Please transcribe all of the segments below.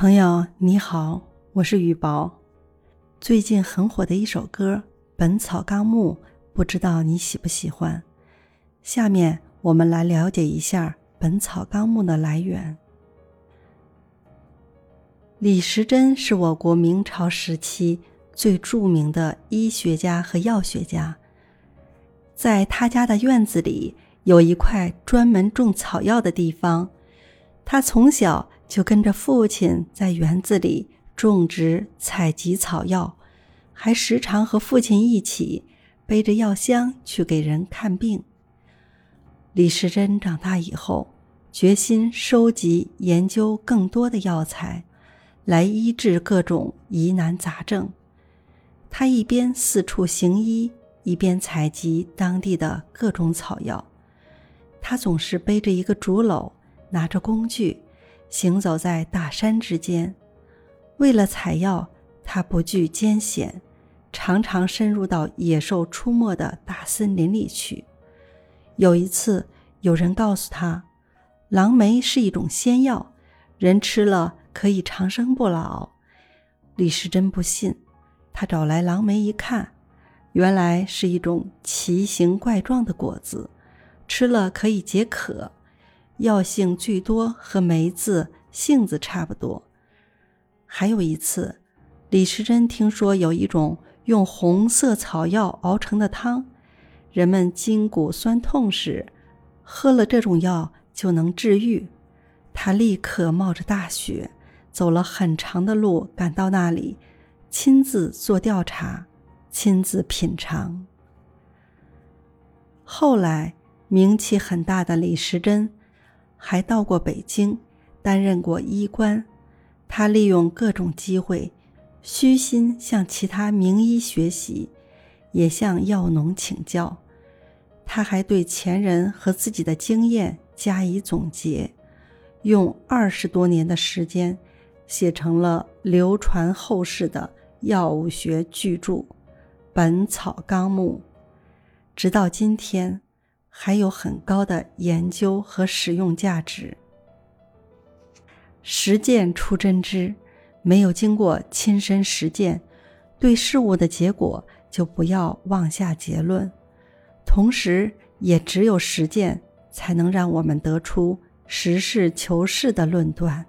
朋友你好，我是雨宝。最近很火的一首歌《本草纲目》，不知道你喜不喜欢？下面我们来了解一下《本草纲目》的来源。李时珍是我国明朝时期最著名的医学家和药学家，在他家的院子里有一块专门种草药的地方，他从小。就跟着父亲在园子里种植、采集草药，还时常和父亲一起背着药箱去给人看病。李时珍长大以后，决心收集、研究更多的药材，来医治各种疑难杂症。他一边四处行医，一边采集当地的各种草药。他总是背着一个竹篓，拿着工具。行走在大山之间，为了采药，他不惧艰险，常常深入到野兽出没的大森林里去。有一次，有人告诉他，狼梅是一种仙药，人吃了可以长生不老。李时珍不信，他找来狼梅一看，原来是一种奇形怪状的果子，吃了可以解渴。药性最多和梅子性子差不多。还有一次，李时珍听说有一种用红色草药熬成的汤，人们筋骨酸痛时喝了这种药就能治愈。他立刻冒着大雪，走了很长的路赶到那里，亲自做调查，亲自品尝。后来，名气很大的李时珍。还到过北京，担任过医官。他利用各种机会，虚心向其他名医学习，也向药农请教。他还对前人和自己的经验加以总结，用二十多年的时间，写成了流传后世的药物学巨著《本草纲目》。直到今天。还有很高的研究和使用价值。实践出真知，没有经过亲身实践，对事物的结果就不要妄下结论。同时，也只有实践，才能让我们得出实事求是的论断。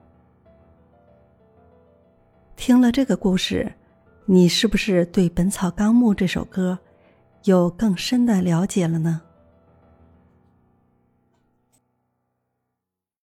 听了这个故事，你是不是对《本草纲目》这首歌有更深的了解了呢？